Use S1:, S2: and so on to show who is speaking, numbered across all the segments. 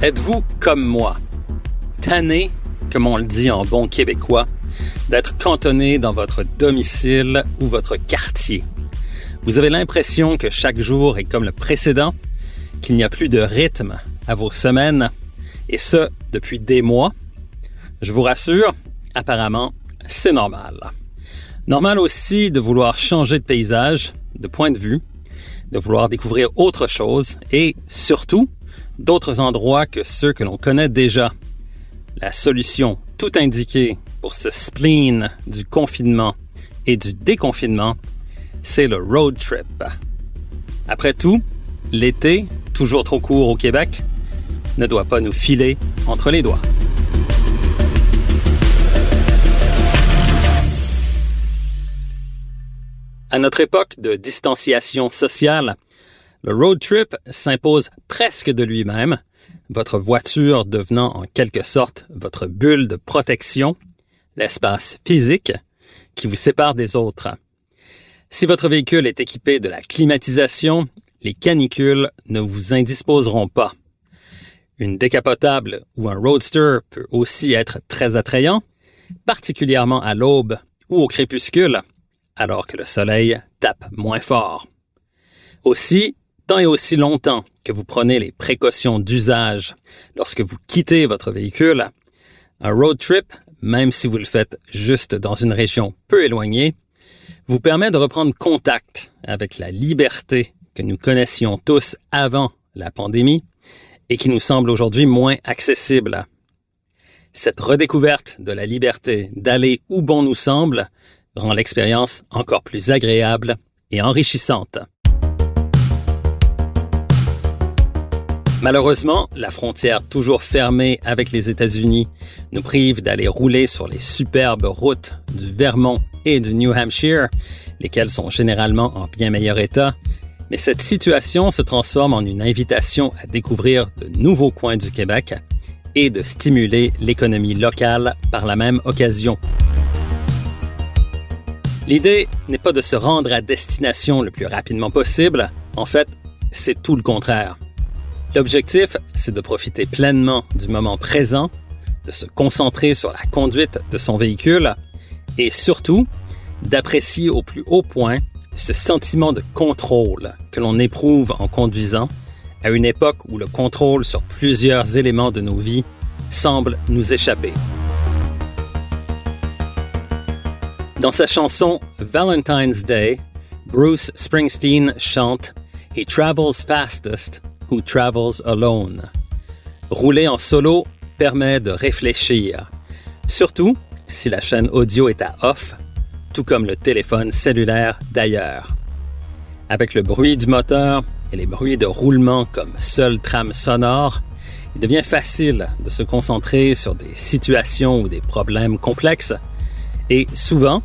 S1: Êtes-vous comme moi, tanné, comme on le dit en bon québécois, d'être cantonné dans votre domicile ou votre quartier? Vous avez l'impression que chaque jour est comme le précédent, qu'il n'y a plus de rythme à vos semaines, et ce, depuis des mois. Je vous rassure, apparemment, c'est normal. Normal aussi de vouloir changer de paysage, de point de vue, de vouloir découvrir autre chose et, surtout, d'autres endroits que ceux que l'on connaît déjà. La solution tout indiquée pour ce spleen du confinement et du déconfinement, c'est le road trip. Après tout, l'été, toujours trop court au Québec, ne doit pas nous filer entre les doigts. À notre époque de distanciation sociale, le road trip s'impose presque de lui-même, votre voiture devenant en quelque sorte votre bulle de protection, l'espace physique qui vous sépare des autres. Si votre véhicule est équipé de la climatisation, les canicules ne vous indisposeront pas. Une décapotable ou un roadster peut aussi être très attrayant, particulièrement à l'aube ou au crépuscule, alors que le soleil tape moins fort. Aussi, tant et aussi longtemps que vous prenez les précautions d'usage lorsque vous quittez votre véhicule, un road trip, même si vous le faites juste dans une région peu éloignée, vous permet de reprendre contact avec la liberté que nous connaissions tous avant la pandémie et qui nous semble aujourd'hui moins accessible. Cette redécouverte de la liberté d'aller où bon nous semble rend l'expérience encore plus agréable et enrichissante. Malheureusement, la frontière toujours fermée avec les États-Unis nous prive d'aller rouler sur les superbes routes du Vermont et du New Hampshire, lesquelles sont généralement en bien meilleur état, mais cette situation se transforme en une invitation à découvrir de nouveaux coins du Québec et de stimuler l'économie locale par la même occasion. L'idée n'est pas de se rendre à destination le plus rapidement possible, en fait, c'est tout le contraire. L'objectif, c'est de profiter pleinement du moment présent, de se concentrer sur la conduite de son véhicule et surtout d'apprécier au plus haut point ce sentiment de contrôle que l'on éprouve en conduisant à une époque où le contrôle sur plusieurs éléments de nos vies semble nous échapper. Dans sa chanson Valentine's Day, Bruce Springsteen chante He travels fastest who travels alone. Rouler en solo permet de réfléchir, surtout si la chaîne audio est à off, tout comme le téléphone cellulaire d'ailleurs. Avec le bruit du moteur et les bruits de roulement comme seule trame sonore, il devient facile de se concentrer sur des situations ou des problèmes complexes et souvent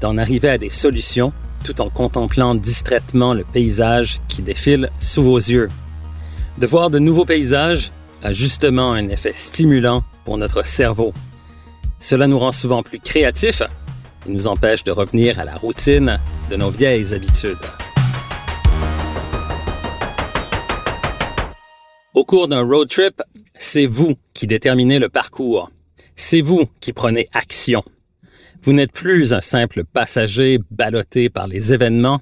S1: d'en arriver à des solutions tout en contemplant distraitement le paysage qui défile sous vos yeux. De voir de nouveaux paysages a justement un effet stimulant pour notre cerveau. Cela nous rend souvent plus créatifs et nous empêche de revenir à la routine de nos vieilles habitudes. Au cours d'un road trip, c'est vous qui déterminez le parcours. C'est vous qui prenez action. Vous n'êtes plus un simple passager ballotté par les événements,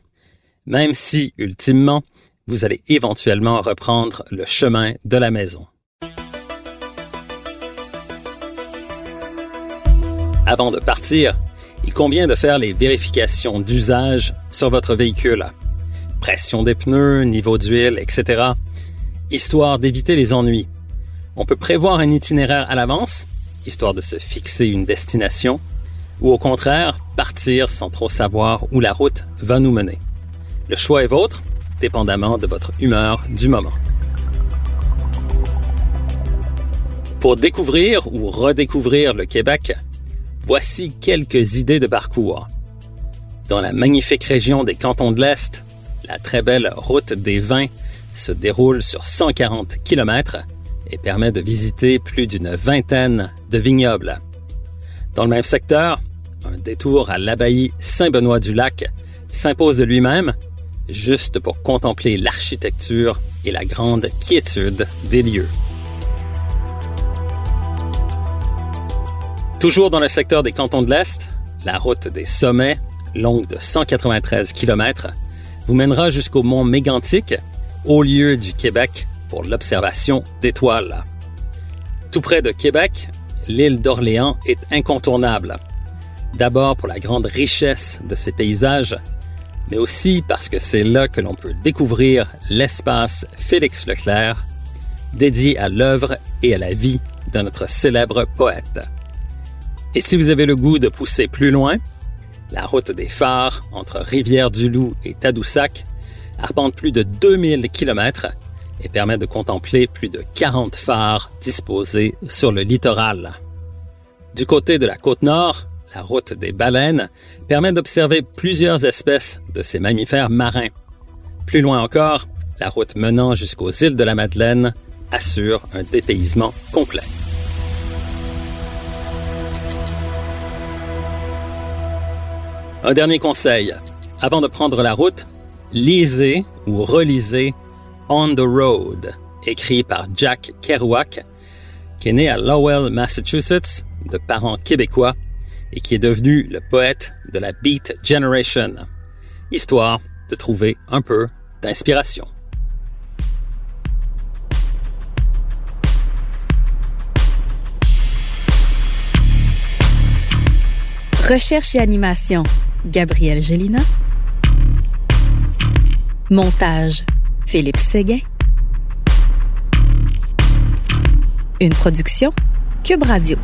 S1: même si, ultimement, vous allez éventuellement reprendre le chemin de la maison. Avant de partir, il convient de faire les vérifications d'usage sur votre véhicule. Pression des pneus, niveau d'huile, etc. Histoire d'éviter les ennuis. On peut prévoir un itinéraire à l'avance, histoire de se fixer une destination, ou au contraire, partir sans trop savoir où la route va nous mener. Le choix est vôtre, dépendamment de votre humeur du moment. Pour découvrir ou redécouvrir le Québec, voici quelques idées de parcours. Dans la magnifique région des cantons de l'Est, la très belle route des vins se déroule sur 140 km et permet de visiter plus d'une vingtaine de vignobles. Dans le même secteur, un détour à l'abbaye Saint-Benoît-du-Lac s'impose de lui-même, juste pour contempler l'architecture et la grande quiétude des lieux. Toujours dans le secteur des cantons de l'Est, la route des sommets, longue de 193 km, vous mènera jusqu'au mont Mégantic, haut lieu du Québec pour l'observation d'étoiles. Tout près de Québec, l'île d'Orléans est incontournable. D'abord pour la grande richesse de ses paysages, mais aussi parce que c'est là que l'on peut découvrir l'espace Félix Leclerc, dédié à l'œuvre et à la vie de notre célèbre poète. Et si vous avez le goût de pousser plus loin, la route des phares entre Rivière-du-Loup et Tadoussac arpente plus de 2000 km et permet de contempler plus de 40 phares disposés sur le littoral. Du côté de la côte nord, la route des baleines permet d'observer plusieurs espèces de ces mammifères marins. Plus loin encore, la route menant jusqu'aux îles de la Madeleine assure un dépaysement complet. Un dernier conseil. Avant de prendre la route, lisez ou relisez On the Road, écrit par Jack Kerouac, qui est né à Lowell, Massachusetts, de parents québécois, et qui est devenu le poète de la Beat Generation, histoire de trouver un peu d'inspiration.
S2: Recherche et animation, Gabriel Gélina. Montage, Philippe Séguin. Une production, Cube Radio.